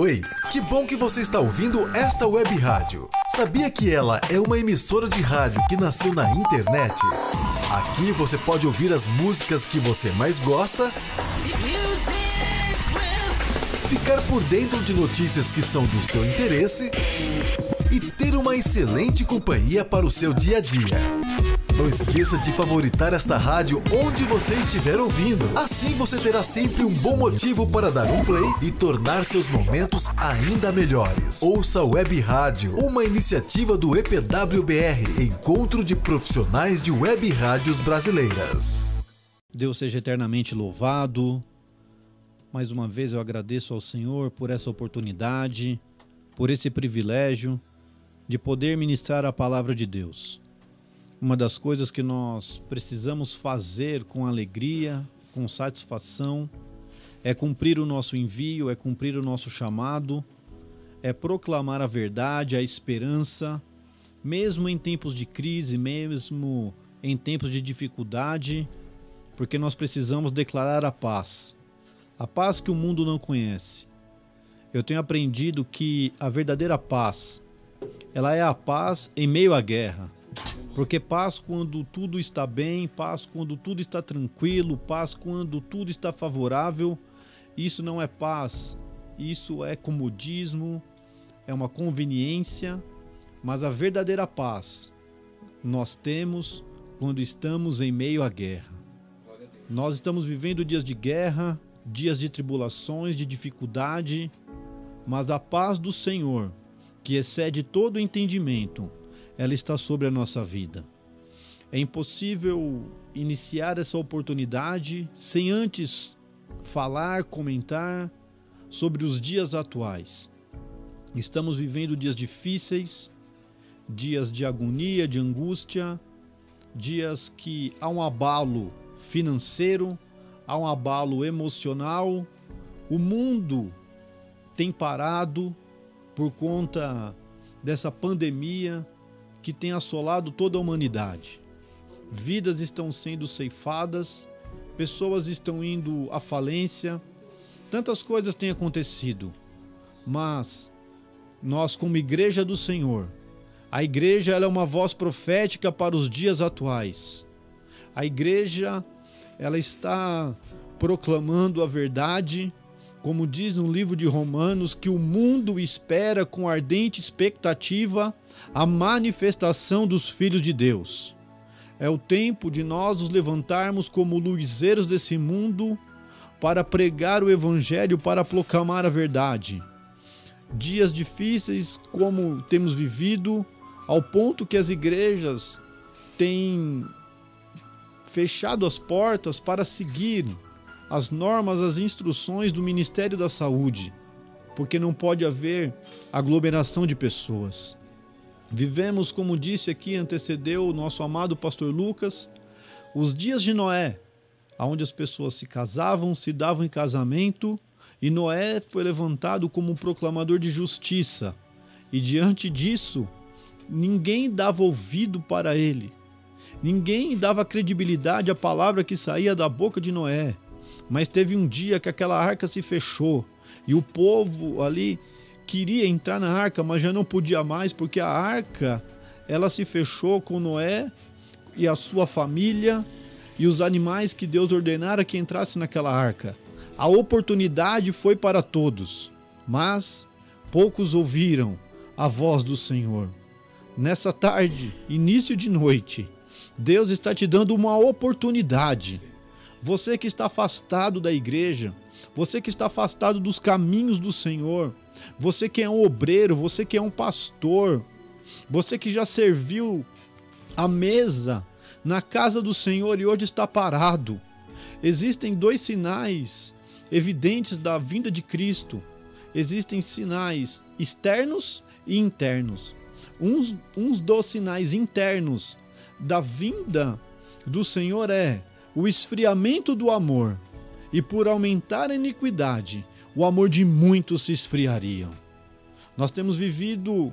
Oi, que bom que você está ouvindo esta web rádio. Sabia que ela é uma emissora de rádio que nasceu na internet? Aqui você pode ouvir as músicas que você mais gosta, ficar por dentro de notícias que são do seu interesse e ter uma excelente companhia para o seu dia a dia. Não esqueça de favoritar esta rádio onde você estiver ouvindo. Assim você terá sempre um bom motivo para dar um play e tornar seus momentos ainda melhores. Ouça Web Rádio, uma iniciativa do EPWBR, Encontro de Profissionais de Web Rádios Brasileiras. Deus seja eternamente louvado. Mais uma vez eu agradeço ao Senhor por essa oportunidade, por esse privilégio de poder ministrar a palavra de Deus. Uma das coisas que nós precisamos fazer com alegria, com satisfação, é cumprir o nosso envio, é cumprir o nosso chamado, é proclamar a verdade, a esperança, mesmo em tempos de crise, mesmo em tempos de dificuldade, porque nós precisamos declarar a paz, a paz que o mundo não conhece. Eu tenho aprendido que a verdadeira paz, ela é a paz em meio à guerra. Porque paz quando tudo está bem, paz quando tudo está tranquilo, paz quando tudo está favorável, isso não é paz, isso é comodismo, é uma conveniência, mas a verdadeira paz nós temos quando estamos em meio à guerra. Nós estamos vivendo dias de guerra, dias de tribulações, de dificuldade, mas a paz do Senhor, que excede todo entendimento, ela está sobre a nossa vida. É impossível iniciar essa oportunidade sem antes falar, comentar sobre os dias atuais. Estamos vivendo dias difíceis, dias de agonia, de angústia, dias que há um abalo financeiro, há um abalo emocional. O mundo tem parado por conta dessa pandemia, que tem assolado toda a humanidade. Vidas estão sendo ceifadas, pessoas estão indo à falência, tantas coisas têm acontecido. Mas nós, como igreja do Senhor, a igreja é uma voz profética para os dias atuais. A igreja ela está proclamando a verdade, como diz no livro de Romanos, que o mundo espera com ardente expectativa a manifestação dos filhos de Deus. É o tempo de nós nos levantarmos como luzeiros desse mundo para pregar o evangelho, para proclamar a verdade. Dias difíceis como temos vivido, ao ponto que as igrejas têm fechado as portas para seguir as normas, as instruções do Ministério da Saúde, porque não pode haver aglomeração de pessoas. Vivemos, como disse aqui, antecedeu o nosso amado pastor Lucas, os dias de Noé, onde as pessoas se casavam, se davam em casamento, e Noé foi levantado como um proclamador de justiça. E diante disso, ninguém dava ouvido para ele. Ninguém dava credibilidade à palavra que saía da boca de Noé. Mas teve um dia que aquela arca se fechou e o povo ali queria entrar na arca, mas já não podia mais porque a arca ela se fechou com Noé e a sua família e os animais que Deus ordenara que entrassem naquela arca. A oportunidade foi para todos, mas poucos ouviram a voz do Senhor. Nessa tarde, início de noite, Deus está te dando uma oportunidade. Você que está afastado da igreja, você que está afastado dos caminhos do Senhor, você que é um obreiro, você que é um pastor, você que já serviu a mesa na casa do Senhor e hoje está parado. Existem dois sinais evidentes da vinda de Cristo. Existem sinais externos e internos. Uns, uns dos sinais internos da vinda do Senhor é o esfriamento do amor, e por aumentar a iniquidade, o amor de muitos se esfriaria. Nós temos vivido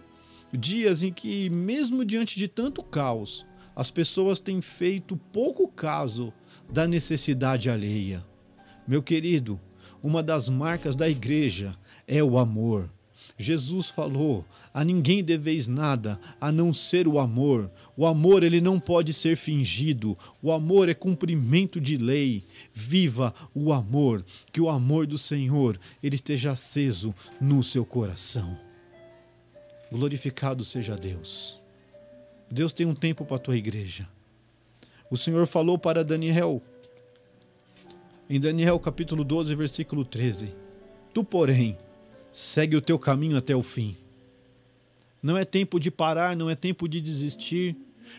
dias em que, mesmo diante de tanto caos, as pessoas têm feito pouco caso da necessidade alheia. Meu querido, uma das marcas da igreja é o amor. Jesus falou: "A ninguém deveis nada a não ser o amor. O amor ele não pode ser fingido. O amor é cumprimento de lei. Viva o amor, que o amor do Senhor ele esteja aceso no seu coração. Glorificado seja Deus. Deus tem um tempo para a tua igreja. O Senhor falou para Daniel em Daniel capítulo 12, versículo 13: Tu, porém, segue o teu caminho até o fim. Não é tempo de parar, não é tempo de desistir,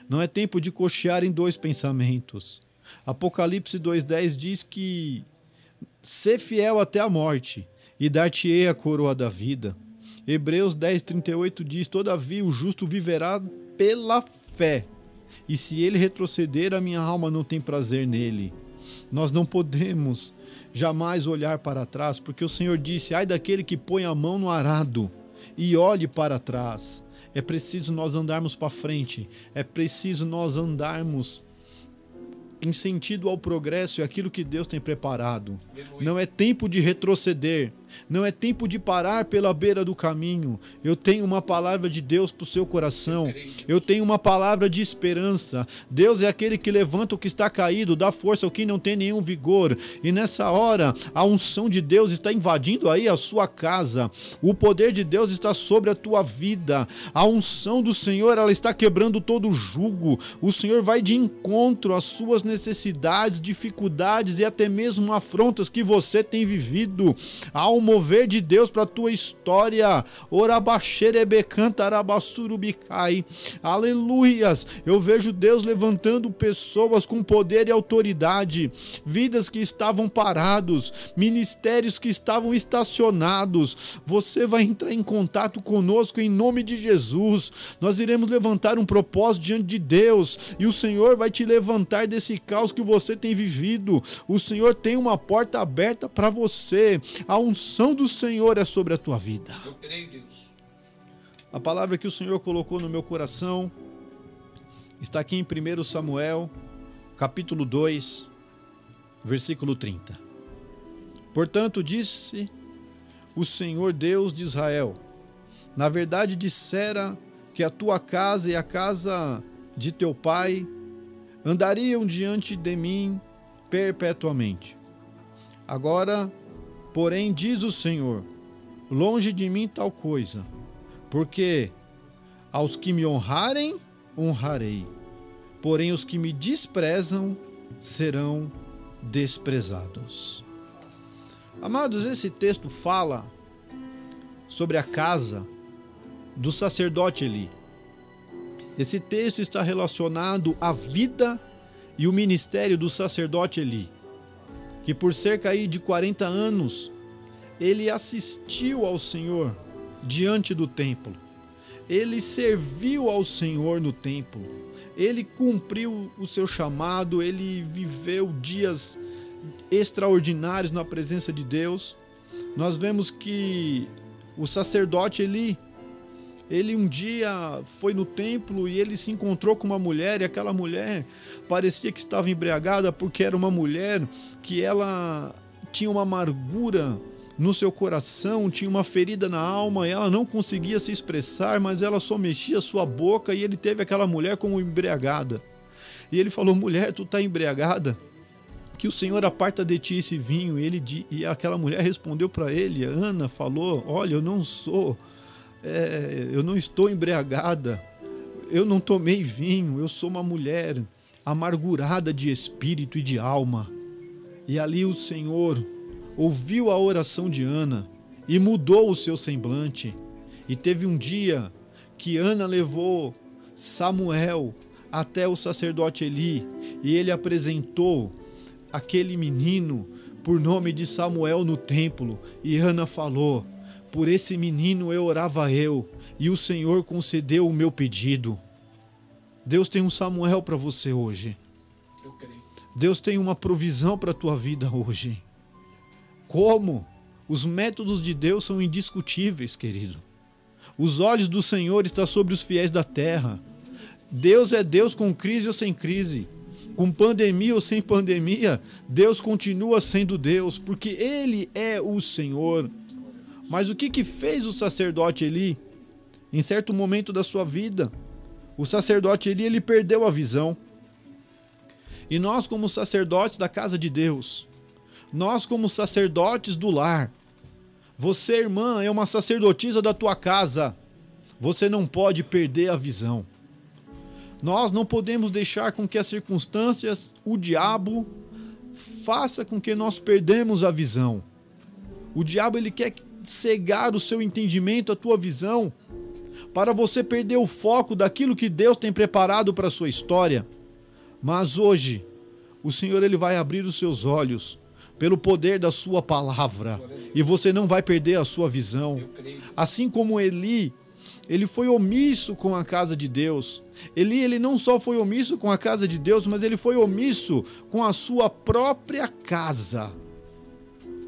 não é tempo de cochear em dois pensamentos. Apocalipse 2,10 diz que ser fiel até a morte e dar-te-ei a coroa da vida. Hebreus 10,38 diz: Todavia o justo viverá pela fé, e se ele retroceder, a minha alma não tem prazer nele. Nós não podemos jamais olhar para trás, porque o Senhor disse: ai daquele que põe a mão no arado e olhe para trás. É preciso nós andarmos para frente, é preciso nós andarmos em sentido ao progresso e aquilo que Deus tem preparado. Não é tempo de retroceder, não é tempo de parar pela beira do caminho. Eu tenho uma palavra de Deus para o seu coração. Eu tenho uma palavra de esperança. Deus é aquele que levanta o que está caído, dá força ao que não tem nenhum vigor. E nessa hora, a unção de Deus está invadindo aí a sua casa. O poder de Deus está sobre a tua vida. A unção do Senhor, ela está quebrando todo o jugo. O Senhor vai de encontro às suas necessidades, dificuldades e até mesmo afrontas que você tem vivido. Há um mover de Deus para a tua história. Aleluias. Eu vejo Deus levantando pessoas com poder e autoridade, vidas que estavam parados, ministérios que estavam estacionados. Você vai entrar em contato conosco em nome de Jesus. Nós iremos levantar um propósito diante de Deus e o Senhor vai te levantar desse caos que você tem vivido. O Senhor tem uma porta aberta para você. A unção unção do Senhor é sobre a tua vida. Eu creio, Deus. A palavra que o Senhor colocou no meu coração está aqui em 1 Samuel, capítulo 2, versículo 30. Portanto, disse o Senhor Deus de Israel: Na verdade, dissera que a tua casa e a casa de teu pai andariam diante de mim perpetuamente. Agora, Porém, diz o Senhor: longe de mim tal coisa, porque aos que me honrarem, honrarei, porém os que me desprezam serão desprezados. Amados, esse texto fala sobre a casa do sacerdote Eli. Esse texto está relacionado à vida e o ministério do sacerdote Eli que por cerca aí de 40 anos ele assistiu ao Senhor diante do templo. Ele serviu ao Senhor no templo. Ele cumpriu o seu chamado, ele viveu dias extraordinários na presença de Deus. Nós vemos que o sacerdote ele ele um dia foi no templo e ele se encontrou com uma mulher e aquela mulher parecia que estava embriagada porque era uma mulher que ela tinha uma amargura no seu coração, tinha uma ferida na alma, e ela não conseguia se expressar, mas ela só mexia sua boca e ele teve aquela mulher como embriagada. E ele falou: "Mulher, tu tá embriagada? Que o Senhor aparta de ti esse vinho". E ele e aquela mulher respondeu para ele, Ana falou: "Olha, eu não sou é, eu não estou embriagada, eu não tomei vinho, eu sou uma mulher amargurada de espírito e de alma. E ali o Senhor ouviu a oração de Ana e mudou o seu semblante. E teve um dia que Ana levou Samuel até o sacerdote Eli e ele apresentou aquele menino por nome de Samuel no templo. E Ana falou: por esse menino eu orava eu, e o Senhor concedeu o meu pedido. Deus tem um Samuel para você hoje. Deus tem uma provisão para a tua vida hoje. Como? Os métodos de Deus são indiscutíveis, querido. Os olhos do Senhor estão sobre os fiéis da terra. Deus é Deus com crise ou sem crise. Com pandemia ou sem pandemia, Deus continua sendo Deus, porque Ele é o Senhor. Mas o que que fez o sacerdote Eli? Em certo momento da sua vida, o sacerdote Eli ele perdeu a visão. E nós como sacerdotes da casa de Deus, nós como sacerdotes do lar, você, irmã, é uma sacerdotisa da tua casa. Você não pode perder a visão. Nós não podemos deixar com que as circunstâncias, o diabo, faça com que nós perdemos a visão. O diabo ele quer cegar o seu entendimento, a tua visão, para você perder o foco daquilo que Deus tem preparado para a sua história. Mas hoje, o Senhor ele vai abrir os seus olhos pelo poder da sua palavra e você não vai perder a sua visão. Assim como Eli, ele foi omisso com a casa de Deus. Eli, ele não só foi omisso com a casa de Deus, mas ele foi omisso com a sua própria casa.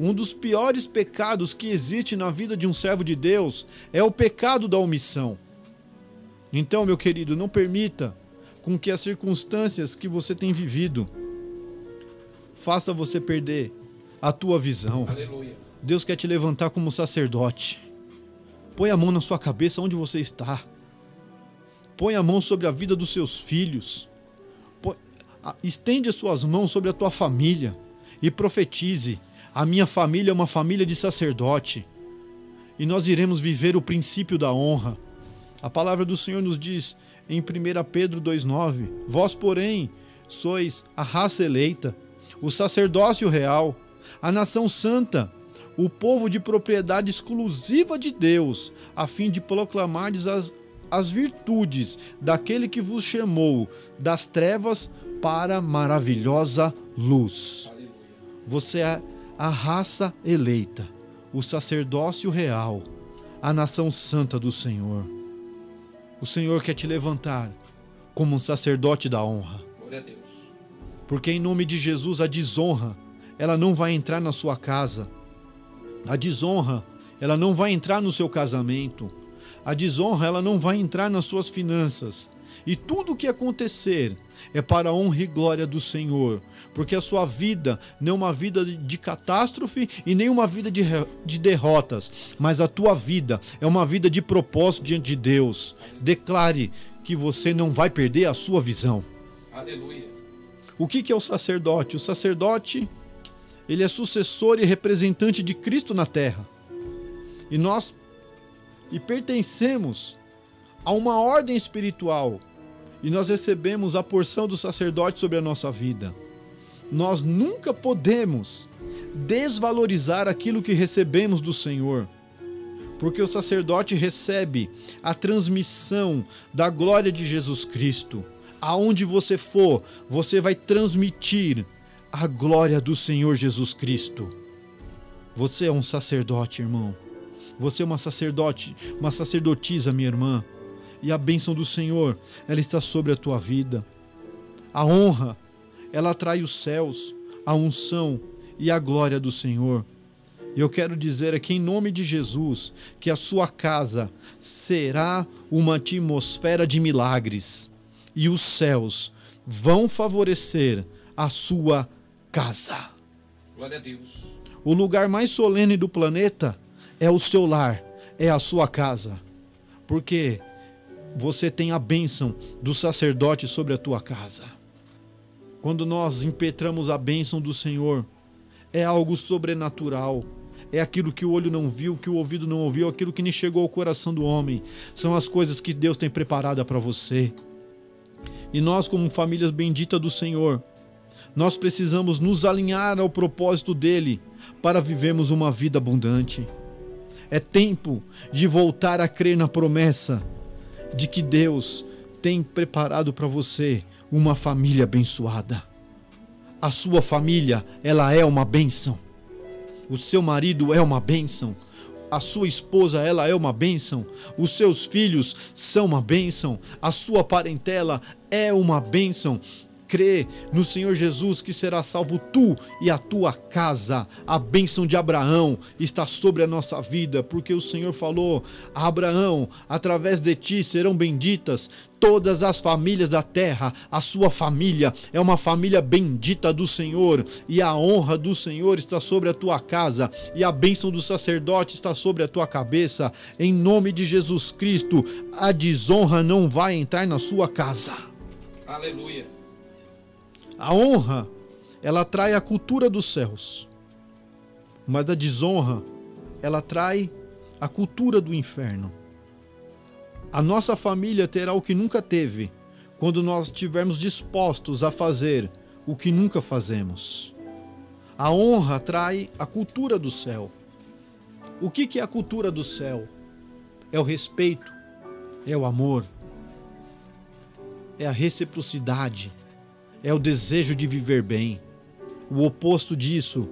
Um dos piores pecados que existe na vida de um servo de Deus é o pecado da omissão. Então, meu querido, não permita com que as circunstâncias que você tem vivido faça você perder a tua visão. Aleluia. Deus quer te levantar como sacerdote. Põe a mão na sua cabeça onde você está. Põe a mão sobre a vida dos seus filhos. Põe, estende as suas mãos sobre a tua família e profetize: a minha família é uma família de sacerdote. E nós iremos viver o princípio da honra. A palavra do Senhor nos diz em 1 Pedro 2,9: Vós, porém, sois a raça eleita, o sacerdócio real, a nação santa, o povo de propriedade exclusiva de Deus, a fim de proclamar as, as virtudes daquele que vos chamou das trevas para maravilhosa luz. Você é a raça eleita, o sacerdócio real, a nação santa do Senhor. O Senhor quer te levantar como um sacerdote da honra. Glória a Deus. Porque em nome de Jesus a desonra ela não vai entrar na sua casa. A desonra, ela não vai entrar no seu casamento. A desonra, ela não vai entrar nas suas finanças. E tudo o que acontecer é para a honra e glória do Senhor, porque a sua vida não é uma vida de catástrofe e nem uma vida de, de derrotas, mas a tua vida é uma vida de propósito diante de Deus. Declare que você não vai perder a sua visão. Aleluia. O que, que é o sacerdote? O sacerdote ele é sucessor e representante de Cristo na terra. E nós e pertencemos a uma ordem espiritual e nós recebemos a porção do sacerdote sobre a nossa vida. Nós nunca podemos desvalorizar aquilo que recebemos do Senhor, porque o sacerdote recebe a transmissão da glória de Jesus Cristo. Aonde você for, você vai transmitir a glória do Senhor Jesus Cristo. Você é um sacerdote, irmão. Você é uma sacerdote, uma sacerdotisa, minha irmã. E a bênção do Senhor, ela está sobre a tua vida. A honra, ela atrai os céus, a unção e a glória do Senhor. E eu quero dizer aqui em nome de Jesus que a sua casa será uma atmosfera de milagres e os céus vão favorecer a sua casa. Glória a Deus. O lugar mais solene do planeta é o seu lar, é a sua casa. Porque você tem a bênção do sacerdote sobre a tua casa. Quando nós impetramos a bênção do Senhor, é algo sobrenatural. É aquilo que o olho não viu, que o ouvido não ouviu, aquilo que nem chegou ao coração do homem. São as coisas que Deus tem preparada para você. E nós, como famílias benditas do Senhor, nós precisamos nos alinhar ao propósito dele para vivermos uma vida abundante. É tempo de voltar a crer na promessa de que Deus tem preparado para você uma família abençoada. A sua família, ela é uma bênção. O seu marido é uma bênção. A sua esposa, ela é uma bênção. Os seus filhos são uma bênção. A sua parentela é uma bênção crê no Senhor Jesus que será salvo tu e a tua casa. A bênção de Abraão está sobre a nossa vida, porque o Senhor falou: Abraão, através de ti serão benditas todas as famílias da terra. A sua família é uma família bendita do Senhor, e a honra do Senhor está sobre a tua casa, e a bênção do sacerdote está sobre a tua cabeça. Em nome de Jesus Cristo, a desonra não vai entrar na sua casa. Aleluia. A honra, ela trai a cultura dos céus. Mas a desonra, ela trai a cultura do inferno. A nossa família terá o que nunca teve quando nós estivermos dispostos a fazer o que nunca fazemos. A honra trai a cultura do céu. O que, que é a cultura do céu? É o respeito, é o amor, é a reciprocidade, é o desejo de viver bem. O oposto disso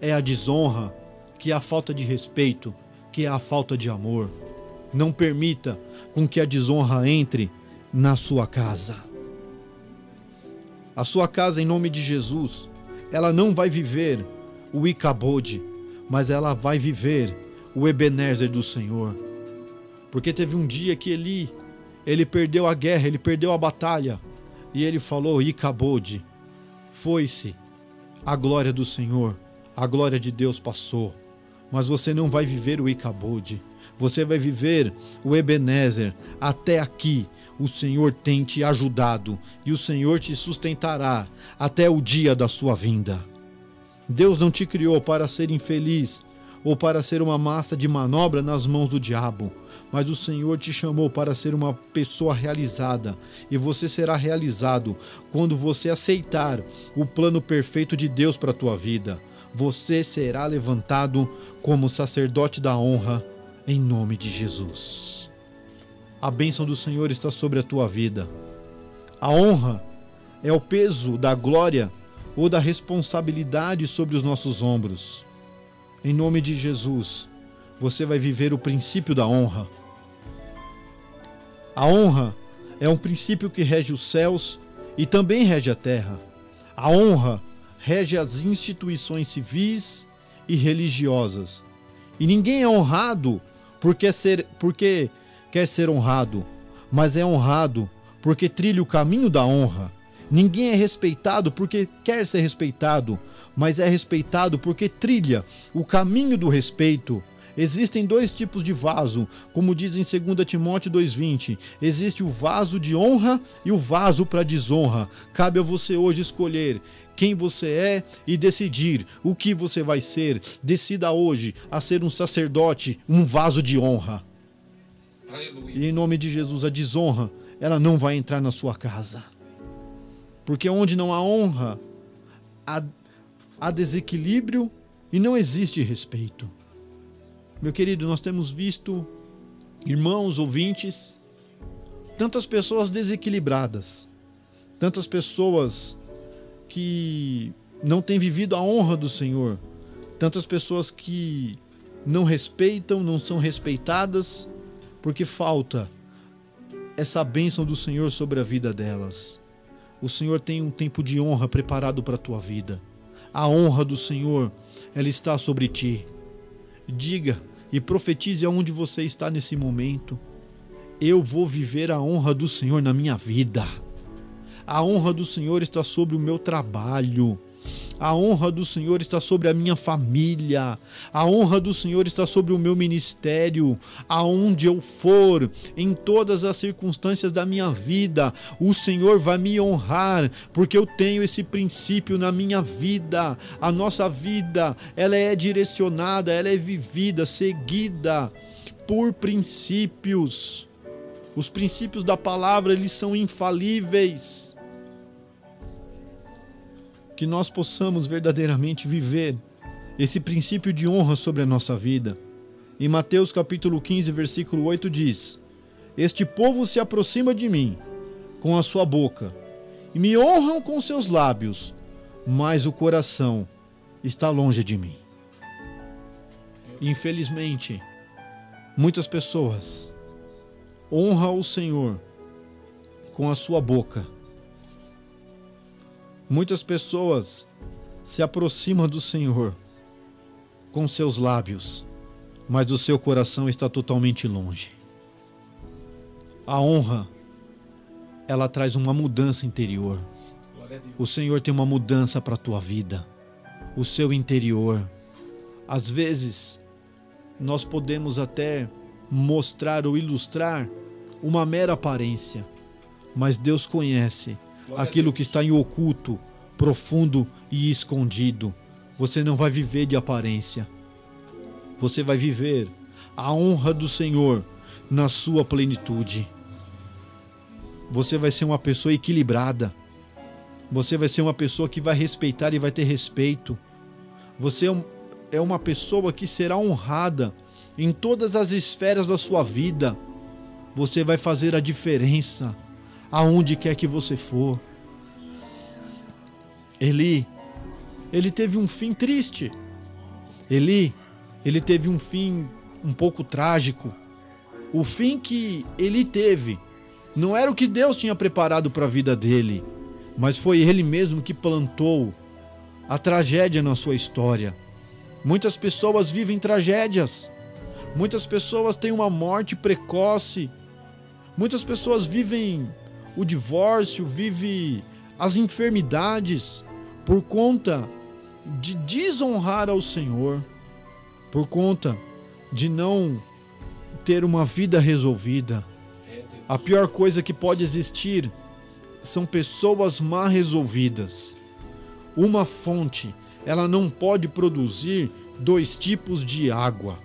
é a desonra, que é a falta de respeito, que é a falta de amor. Não permita com que a desonra entre na sua casa. A sua casa, em nome de Jesus, ela não vai viver o Icabode, mas ela vai viver o Ebenezer do Senhor. Porque teve um dia que Eli, ele perdeu a guerra, ele perdeu a batalha, e ele falou: Icabode, foi-se a glória do Senhor, a glória de Deus passou, mas você não vai viver o Icabode você vai viver o Ebenezer. Até aqui o Senhor tem te ajudado e o Senhor te sustentará até o dia da sua vinda. Deus não te criou para ser infeliz ou para ser uma massa de manobra nas mãos do diabo, mas o Senhor te chamou para ser uma pessoa realizada, e você será realizado quando você aceitar o plano perfeito de Deus para a tua vida. Você será levantado como sacerdote da honra em nome de Jesus. A bênção do Senhor está sobre a tua vida. A honra é o peso da glória ou da responsabilidade sobre os nossos ombros. Em nome de Jesus, você vai viver o princípio da honra. A honra é um princípio que rege os céus e também rege a terra. A honra rege as instituições civis e religiosas. E ninguém é honrado porque, ser, porque quer ser honrado, mas é honrado porque trilha o caminho da honra. Ninguém é respeitado porque quer ser respeitado, mas é respeitado porque trilha o caminho do respeito. Existem dois tipos de vaso, como diz em 2 Timóteo 2,20. Existe o vaso de honra e o vaso para desonra. Cabe a você hoje escolher quem você é e decidir o que você vai ser. Decida hoje a ser um sacerdote, um vaso de honra. Aleluia. E em nome de Jesus, a desonra, ela não vai entrar na sua casa. Porque onde não há honra, há, há desequilíbrio e não existe respeito. Meu querido, nós temos visto irmãos, ouvintes, tantas pessoas desequilibradas, tantas pessoas que não têm vivido a honra do Senhor, tantas pessoas que não respeitam, não são respeitadas, porque falta essa bênção do Senhor sobre a vida delas. O Senhor tem um tempo de honra preparado para a tua vida. A honra do Senhor, ela está sobre ti. Diga e profetize aonde você está nesse momento. Eu vou viver a honra do Senhor na minha vida. A honra do Senhor está sobre o meu trabalho. A honra do Senhor está sobre a minha família. A honra do Senhor está sobre o meu ministério. Aonde eu for, em todas as circunstâncias da minha vida, o Senhor vai me honrar, porque eu tenho esse princípio na minha vida. A nossa vida, ela é direcionada, ela é vivida, seguida por princípios. Os princípios da palavra, eles são infalíveis que nós possamos verdadeiramente viver esse princípio de honra sobre a nossa vida. Em Mateus capítulo 15, versículo 8 diz: Este povo se aproxima de mim com a sua boca e me honram com seus lábios, mas o coração está longe de mim. Infelizmente, muitas pessoas honram o Senhor com a sua boca, Muitas pessoas se aproximam do Senhor com seus lábios, mas o seu coração está totalmente longe. A honra, ela traz uma mudança interior. O Senhor tem uma mudança para a tua vida, o seu interior. Às vezes, nós podemos até mostrar ou ilustrar uma mera aparência, mas Deus conhece aquilo que está em oculto, profundo e escondido. Você não vai viver de aparência. Você vai viver a honra do Senhor na sua plenitude. Você vai ser uma pessoa equilibrada. Você vai ser uma pessoa que vai respeitar e vai ter respeito. Você é, é uma pessoa que será honrada em todas as esferas da sua vida. Você vai fazer a diferença aonde quer que você for. Eli, ele teve um fim triste. Eli, ele teve um fim um pouco trágico. O fim que ele teve não era o que Deus tinha preparado para a vida dele, mas foi ele mesmo que plantou a tragédia na sua história. Muitas pessoas vivem tragédias. Muitas pessoas têm uma morte precoce. Muitas pessoas vivem o divórcio, vive as enfermidades por conta de desonrar ao Senhor, por conta de não ter uma vida resolvida. A pior coisa que pode existir são pessoas mal resolvidas. Uma fonte, ela não pode produzir dois tipos de água.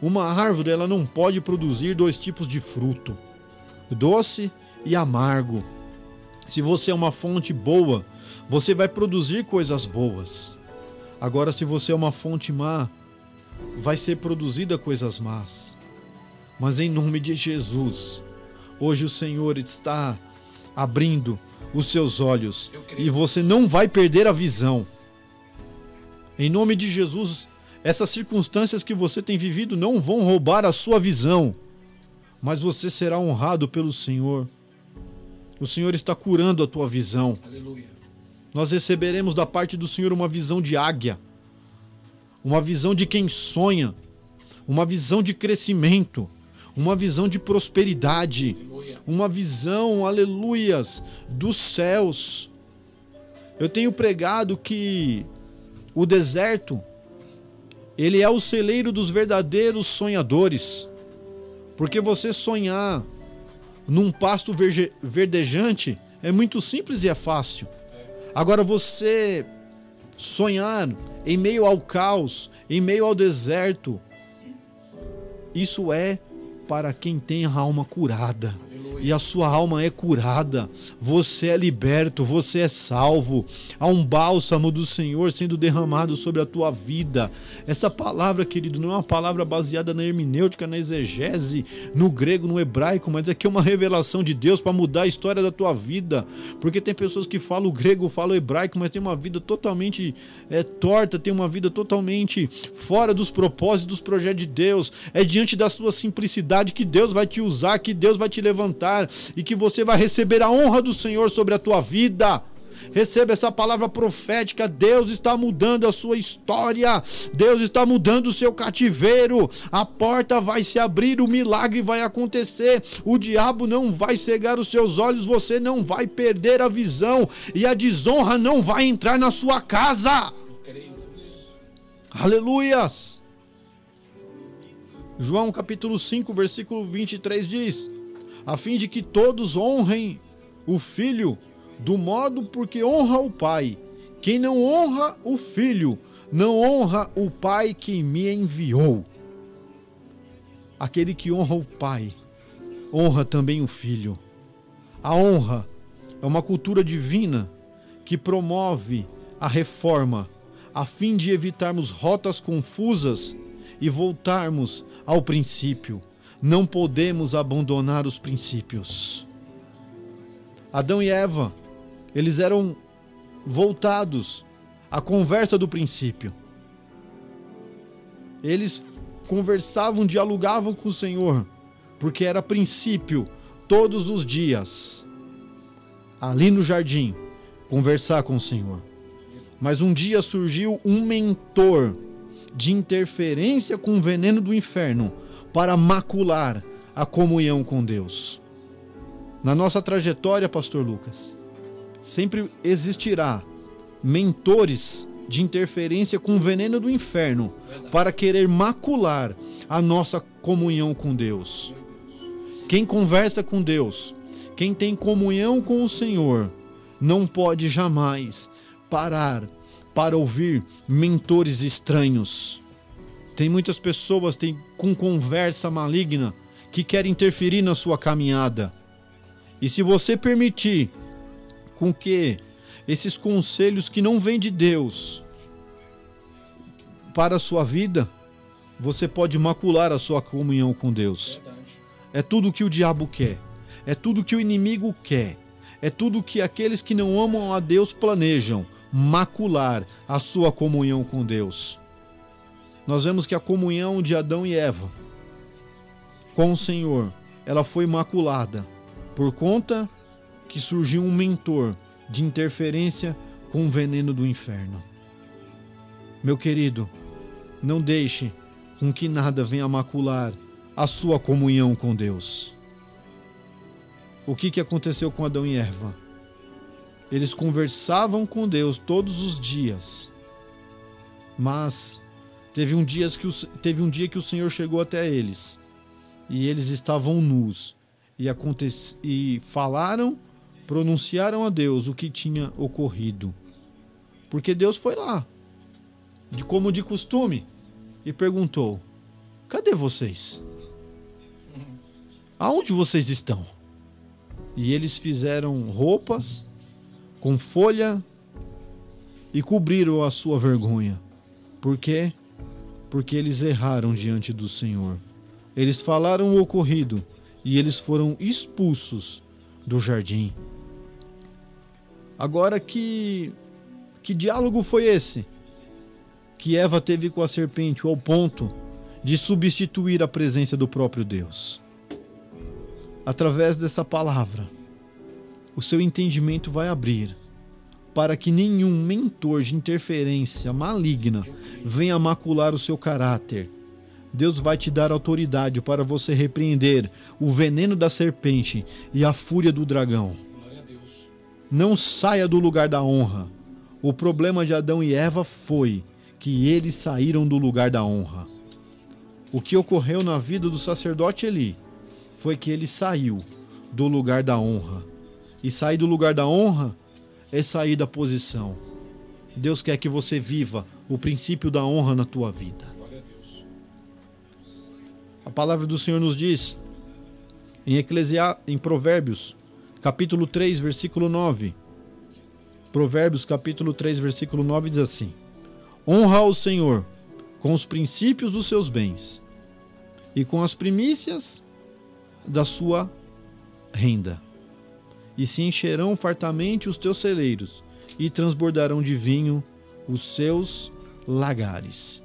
Uma árvore, ela não pode produzir dois tipos de fruto, doce e amargo. Se você é uma fonte boa, você vai produzir coisas boas. Agora, se você é uma fonte má, vai ser produzida coisas más. Mas em nome de Jesus, hoje o Senhor está abrindo os seus olhos e você não vai perder a visão. Em nome de Jesus, essas circunstâncias que você tem vivido não vão roubar a sua visão, mas você será honrado pelo Senhor. O Senhor está curando a tua visão. Aleluia. Nós receberemos da parte do Senhor uma visão de águia, uma visão de quem sonha, uma visão de crescimento, uma visão de prosperidade, aleluia. uma visão, aleluias, dos céus. Eu tenho pregado que o deserto ele é o celeiro dos verdadeiros sonhadores. Porque você sonhar num pasto verdejante é muito simples e é fácil. Agora você sonhar em meio ao caos, em meio ao deserto, isso é para quem tem a alma curada e a sua alma é curada, você é liberto, você é salvo. Há um bálsamo do Senhor sendo derramado sobre a tua vida. Essa palavra, querido, não é uma palavra baseada na hermenêutica, na exegese, no grego, no hebraico, mas aqui é uma revelação de Deus para mudar a história da tua vida. Porque tem pessoas que falam grego, falam hebraico, mas tem uma vida totalmente é, torta, tem uma vida totalmente fora dos propósitos, dos projetos de Deus. É diante da sua simplicidade que Deus vai te usar, que Deus vai te levantar e que você vai receber a honra do Senhor sobre a tua vida. Receba essa palavra profética. Deus está mudando a sua história. Deus está mudando o seu cativeiro. A porta vai se abrir, o milagre vai acontecer. O diabo não vai cegar os seus olhos, você não vai perder a visão e a desonra não vai entrar na sua casa. Aleluias. João capítulo 5, versículo 23 diz: a fim de que todos honrem o Filho do modo porque honra o Pai. Quem não honra o Filho, não honra o Pai que me enviou. Aquele que honra o Pai, honra também o Filho. A honra é uma cultura divina que promove a reforma a fim de evitarmos rotas confusas e voltarmos ao princípio não podemos abandonar os princípios. Adão e Eva, eles eram voltados à conversa do princípio. Eles conversavam, dialogavam com o Senhor, porque era princípio todos os dias. Ali no jardim, conversar com o Senhor. Mas um dia surgiu um mentor de interferência com o veneno do inferno para macular a comunhão com Deus. Na nossa trajetória, Pastor Lucas, sempre existirá mentores de interferência com o veneno do inferno Verdade. para querer macular a nossa comunhão com Deus. Quem conversa com Deus, quem tem comunhão com o Senhor, não pode jamais parar para ouvir mentores estranhos. Tem muitas pessoas tem, com conversa maligna que querem interferir na sua caminhada. E se você permitir com que esses conselhos que não vêm de Deus para a sua vida, você pode macular a sua comunhão com Deus. É tudo o que o diabo quer. É tudo o que o inimigo quer. É tudo o que aqueles que não amam a Deus planejam macular a sua comunhão com Deus. Nós vemos que a comunhão de Adão e Eva com o Senhor, ela foi maculada por conta que surgiu um mentor de interferência com o veneno do inferno. Meu querido, não deixe com que nada venha macular a sua comunhão com Deus. O que, que aconteceu com Adão e Eva? Eles conversavam com Deus todos os dias, mas teve um, dia que o, teve um dia que o Senhor chegou até eles e eles estavam nus e, aconte, e falaram pronunciaram a Deus o que tinha ocorrido. Porque Deus foi lá, de como de costume, e perguntou: Cadê vocês? Aonde vocês estão? E eles fizeram roupas com folha e cobriram a sua vergonha. Por quê? Porque eles erraram diante do Senhor. Eles falaram o ocorrido e eles foram expulsos do jardim. Agora que que diálogo foi esse que Eva teve com a serpente ao ponto de substituir a presença do próprio Deus? Através dessa palavra, o seu entendimento vai abrir para que nenhum mentor de interferência maligna venha macular o seu caráter. Deus vai te dar autoridade para você repreender o veneno da serpente e a fúria do dragão. Não saia do lugar da honra. O problema de Adão e Eva foi que eles saíram do lugar da honra. O que ocorreu na vida do sacerdote Eli foi que ele saiu do lugar da honra. E sair do lugar da honra é sair da posição. Deus quer que você viva o princípio da honra na tua vida. A palavra do Senhor nos diz em Eclesiá, em Provérbios capítulo 3, versículo 9. Provérbios, capítulo 3, versículo 9 diz assim: Honra ao Senhor com os princípios dos seus bens e com as primícias da sua renda. E se encherão fartamente os teus celeiros e transbordarão de vinho os seus lagares.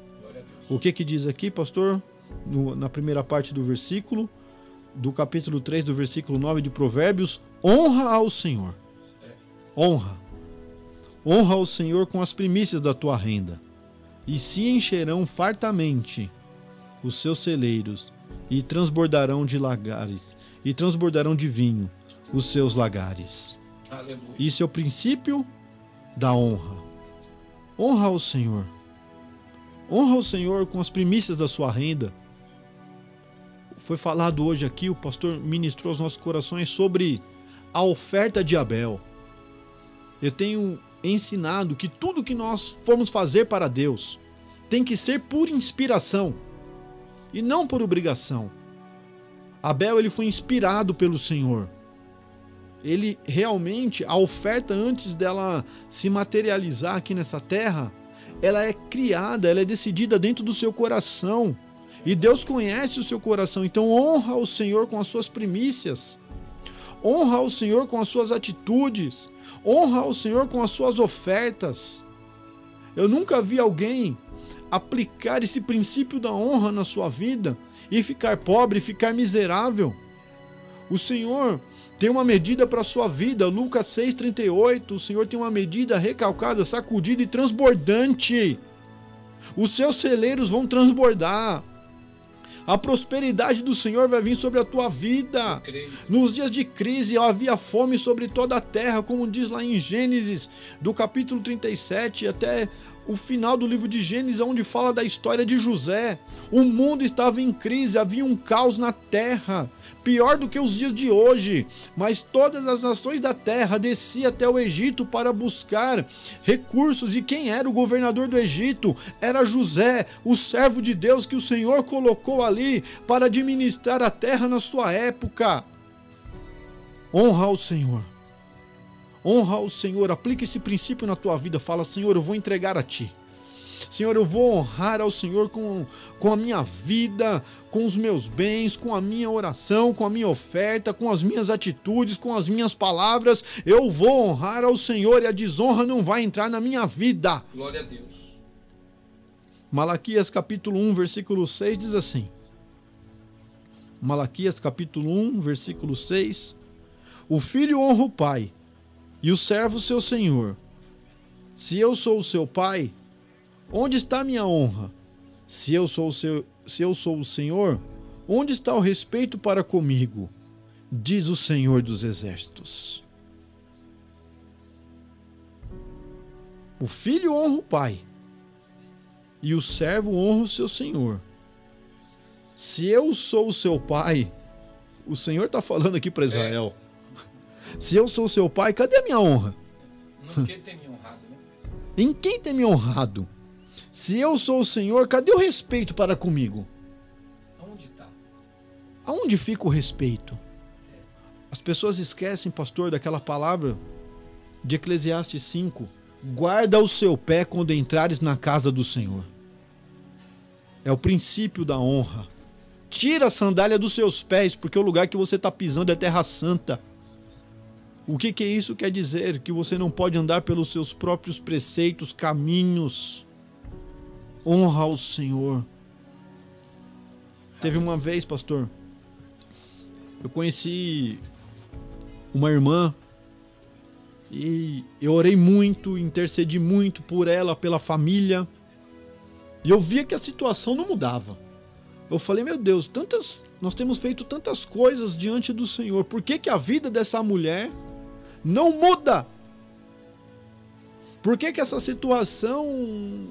O que que diz aqui, pastor? No, na primeira parte do versículo, do capítulo 3, do versículo 9 de Provérbios, honra ao Senhor. Honra. Honra ao Senhor com as primícias da tua renda, e se encherão fartamente os seus celeiros, e transbordarão de lagares, e transbordarão de vinho os seus lagares. Aleluia. Isso é o princípio da honra. Honra ao Senhor. Honra ao Senhor com as primícias da sua renda foi falado hoje aqui, o pastor ministrou aos nossos corações sobre a oferta de Abel. Eu tenho ensinado que tudo que nós formos fazer para Deus tem que ser por inspiração e não por obrigação. Abel ele foi inspirado pelo Senhor. Ele realmente a oferta antes dela se materializar aqui nessa terra, ela é criada, ela é decidida dentro do seu coração. E Deus conhece o seu coração, então honra o Senhor com as suas primícias. Honra o Senhor com as suas atitudes. Honra o Senhor com as suas ofertas. Eu nunca vi alguém aplicar esse princípio da honra na sua vida e ficar pobre, ficar miserável. O Senhor, tem uma medida para sua vida. Lucas 6:38, o Senhor tem uma medida recalcada, sacudida e transbordante. Os seus celeiros vão transbordar. A prosperidade do Senhor vai vir sobre a tua vida. Nos dias de crise havia fome sobre toda a terra, como diz lá em Gênesis, do capítulo 37 até o final do livro de Gênesis, onde fala da história de José. O mundo estava em crise, havia um caos na terra, pior do que os dias de hoje. Mas todas as nações da terra desciam até o Egito para buscar recursos. E quem era o governador do Egito? Era José, o servo de Deus que o Senhor colocou ali para administrar a terra na sua época. Honra ao Senhor. Honra o Senhor, aplica esse princípio na tua vida. Fala, Senhor, eu vou entregar a Ti. Senhor, eu vou honrar ao Senhor com, com a minha vida, com os meus bens, com a minha oração, com a minha oferta, com as minhas atitudes, com as minhas palavras. Eu vou honrar ao Senhor e a desonra não vai entrar na minha vida. Glória a Deus. Malaquias capítulo 1, versículo 6 diz assim: Malaquias capítulo 1, versículo 6: O filho honra o pai e o servo seu senhor. Se eu sou o seu pai, onde está minha honra? Se eu sou o seu, se eu sou o Senhor, onde está o respeito para comigo? Diz o Senhor dos exércitos. O filho honra o pai, e o servo honra o seu senhor. Se eu sou o seu pai, o Senhor está falando aqui para Israel. É. Se eu sou seu pai, cadê a minha honra? Em quem tem me honrado, né? Em quem tem me honrado? Se eu sou o Senhor, cadê o respeito para comigo? Aonde está? Aonde fica o respeito? As pessoas esquecem, pastor, daquela palavra de Eclesiastes 5. Guarda o seu pé quando entrares na casa do Senhor. É o princípio da honra. Tira a sandália dos seus pés, porque o lugar que você está pisando é terra santa. O que, que isso quer dizer? Que você não pode andar pelos seus próprios preceitos, caminhos. Honra ao Senhor. Teve uma vez, pastor, eu conheci uma irmã e eu orei muito, intercedi muito por ela, pela família. E eu via que a situação não mudava. Eu falei, meu Deus, tantas, nós temos feito tantas coisas diante do Senhor. Por que, que a vida dessa mulher não muda. Por que, que essa situação,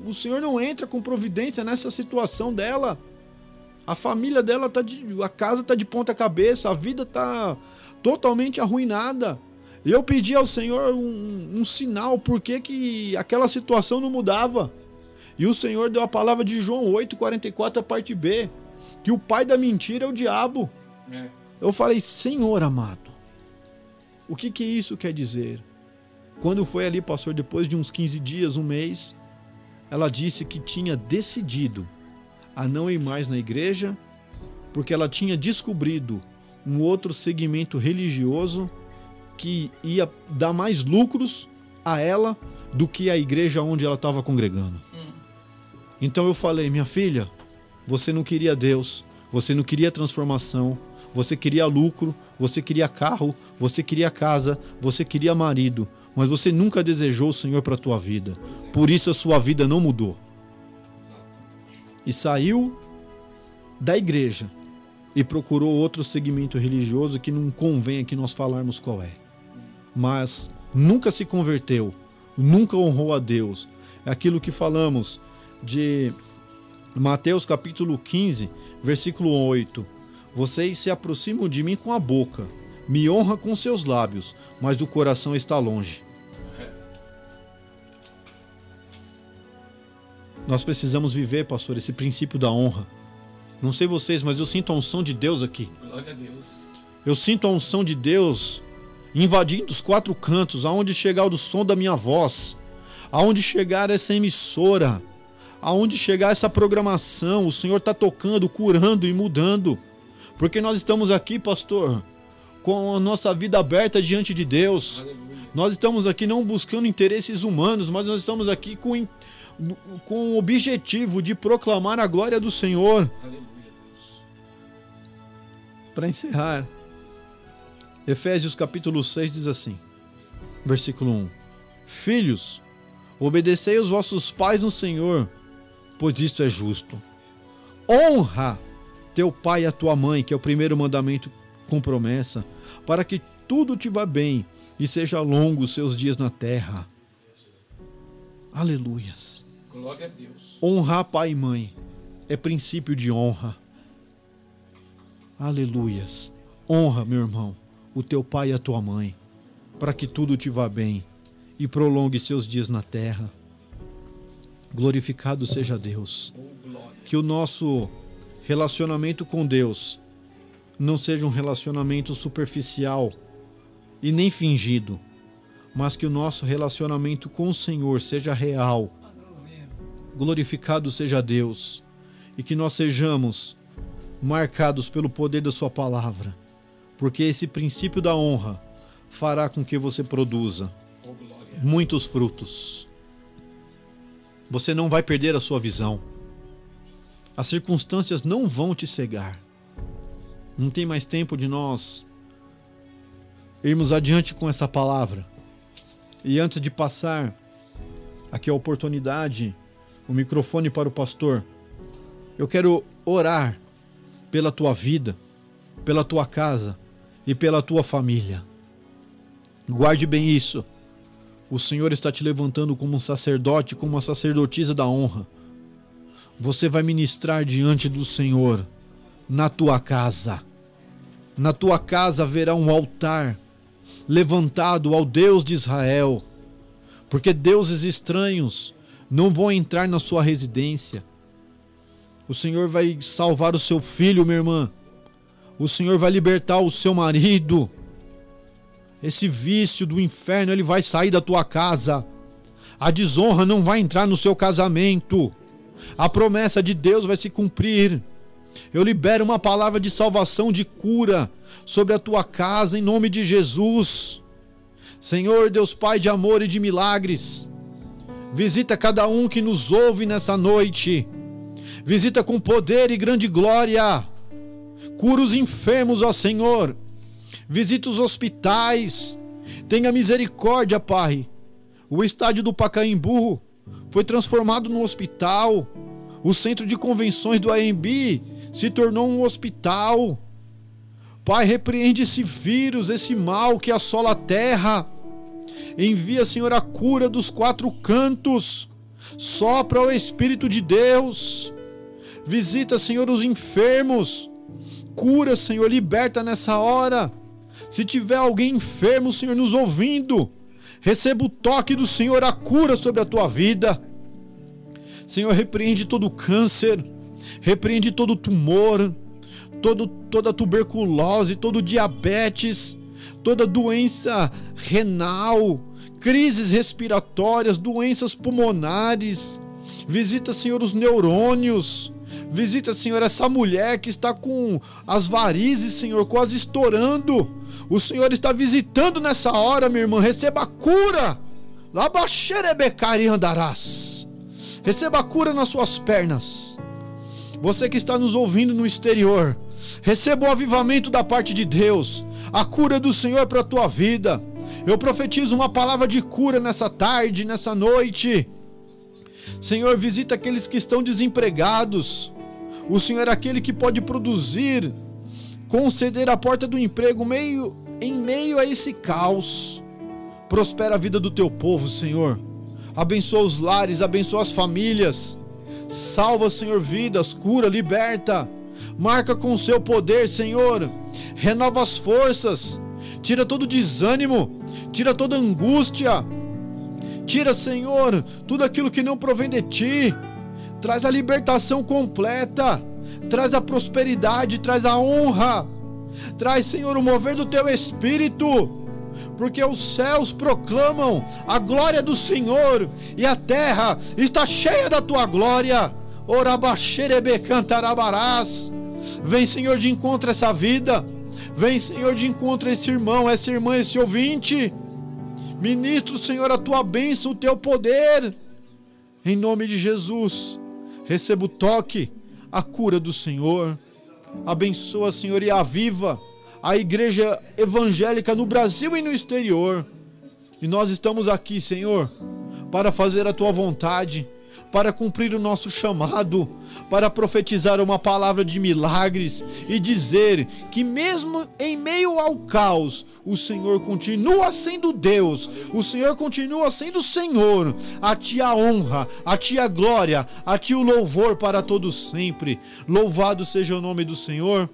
o Senhor não entra com providência nessa situação dela? A família dela tá de. A casa tá de ponta cabeça, a vida tá totalmente arruinada. Eu pedi ao Senhor um, um sinal, por que, que aquela situação não mudava? E o Senhor deu a palavra de João 8,44, a parte B, que o pai da mentira é o diabo. É. Eu falei, Senhor amado, o que, que isso quer dizer? Quando foi ali, pastor, depois de uns 15 dias, um mês, ela disse que tinha decidido a não ir mais na igreja, porque ela tinha descobrido um outro segmento religioso que ia dar mais lucros a ela do que a igreja onde ela estava congregando. Então eu falei, minha filha, você não queria Deus, você não queria transformação, você queria lucro, você queria carro, você queria casa, você queria marido, mas você nunca desejou o Senhor para a tua vida. Por isso a sua vida não mudou. E saiu da igreja e procurou outro segmento religioso que não convém que nós falarmos qual é. Mas nunca se converteu, nunca honrou a Deus. É aquilo que falamos de Mateus capítulo 15, versículo 8 vocês se aproximam de mim com a boca, me honra com seus lábios, mas o coração está longe. Nós precisamos viver, pastor, esse princípio da honra. Não sei vocês, mas eu sinto a unção de Deus aqui. Glória a Deus. Eu sinto a unção de Deus invadindo os quatro cantos, aonde chegar o som da minha voz, aonde chegar essa emissora, aonde chegar essa programação, o Senhor está tocando, curando e mudando. Porque nós estamos aqui, pastor, com a nossa vida aberta diante de Deus. Nós estamos aqui não buscando interesses humanos, mas nós estamos aqui com, com o objetivo de proclamar a glória do Senhor. Para encerrar, Efésios capítulo 6 diz assim, versículo 1: Filhos, obedecei os vossos pais no Senhor, pois isto é justo. Honra teu pai e a tua mãe, que é o primeiro mandamento com promessa, para que tudo te vá bem e seja longo os seus dias na terra. Aleluias. Glória a Deus. Honrar pai e mãe é princípio de honra. Aleluias. Honra, meu irmão, o teu pai e a tua mãe, para que tudo te vá bem e prolongue seus dias na terra. Glorificado seja Deus. Oh. Que o nosso relacionamento com Deus não seja um relacionamento superficial e nem fingido, mas que o nosso relacionamento com o Senhor seja real. Glorificado seja Deus e que nós sejamos marcados pelo poder da Sua palavra, porque esse princípio da honra fará com que você produza muitos frutos. Você não vai perder a sua visão. As circunstâncias não vão te cegar. Não tem mais tempo de nós irmos adiante com essa palavra. E antes de passar aqui a oportunidade, o microfone para o pastor, eu quero orar pela tua vida, pela tua casa e pela tua família. Guarde bem isso. O Senhor está te levantando como um sacerdote, como uma sacerdotisa da honra. Você vai ministrar diante do Senhor na tua casa. Na tua casa haverá um altar levantado ao Deus de Israel, porque deuses estranhos não vão entrar na sua residência. O Senhor vai salvar o seu filho, minha irmã. O Senhor vai libertar o seu marido. Esse vício do inferno, ele vai sair da tua casa. A desonra não vai entrar no seu casamento. A promessa de Deus vai se cumprir. Eu libero uma palavra de salvação, de cura sobre a tua casa em nome de Jesus. Senhor, Deus Pai de amor e de milagres, visita cada um que nos ouve nessa noite. Visita com poder e grande glória. Cura os enfermos, ó Senhor. Visita os hospitais. Tenha misericórdia, Pai. O estádio do Pacaembu foi transformado num hospital. O centro de convenções do AMB se tornou um hospital. Pai, repreende esse vírus, esse mal que assola a terra. Envia, Senhor, a cura dos quatro cantos. Sopra o Espírito de Deus. Visita, Senhor, os enfermos. Cura, Senhor, liberta nessa hora. Se tiver alguém enfermo, Senhor, nos ouvindo, receba o toque do Senhor, a cura sobre a tua vida. Senhor, repreende todo câncer, repreende todo tumor, todo, toda tuberculose, todo diabetes, toda doença renal, crises respiratórias, doenças pulmonares. Visita, Senhor, os neurônios. Visita, Senhor, essa mulher que está com as varizes, Senhor, quase estourando. O Senhor está visitando nessa hora, minha irmã. Receba a cura. Labaxerebecari andarás. Receba a cura nas suas pernas. Você que está nos ouvindo no exterior, receba o avivamento da parte de Deus, a cura do Senhor para a tua vida. Eu profetizo uma palavra de cura nessa tarde, nessa noite. Senhor, visita aqueles que estão desempregados. O Senhor é aquele que pode produzir, conceder a porta do emprego meio em meio a esse caos. Prospera a vida do teu povo, Senhor. Abençoa os lares, abençoa as famílias. Salva, Senhor, vidas, cura, liberta. Marca com o seu poder, Senhor. Renova as forças. Tira todo desânimo, tira toda angústia. Tira, Senhor, tudo aquilo que não provém de ti. Traz a libertação completa. Traz a prosperidade, traz a honra. Traz, Senhor, o mover do teu espírito. Porque os céus proclamam a glória do Senhor e a terra está cheia da tua glória. Orabaxerebe. Vem, Senhor, de encontro a essa vida. Vem, Senhor, de encontro a esse irmão, essa irmã, esse ouvinte. Ministro, Senhor, a tua bênção, o teu poder. Em nome de Jesus, receba o toque, a cura do Senhor. Abençoa, Senhor, e aviva a igreja evangélica no Brasil e no exterior. E nós estamos aqui, Senhor, para fazer a tua vontade, para cumprir o nosso chamado, para profetizar uma palavra de milagres e dizer que, mesmo em meio ao caos, o Senhor continua sendo Deus, o Senhor continua sendo Senhor. A Ti a honra, a Ti a glória, a Ti o louvor para todos sempre. Louvado seja o nome do Senhor.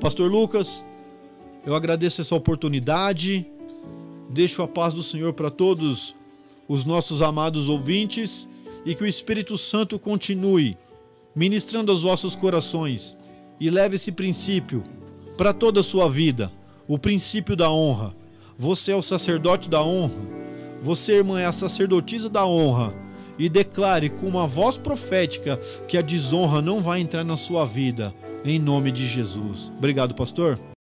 Pastor Lucas, eu agradeço essa oportunidade. Deixo a paz do Senhor para todos os nossos amados ouvintes e que o Espírito Santo continue ministrando aos vossos corações e leve esse princípio para toda a sua vida, o princípio da honra. Você é o sacerdote da honra, você, irmã, é a sacerdotisa da honra. E declare com uma voz profética que a desonra não vai entrar na sua vida, em nome de Jesus. Obrigado, pastor.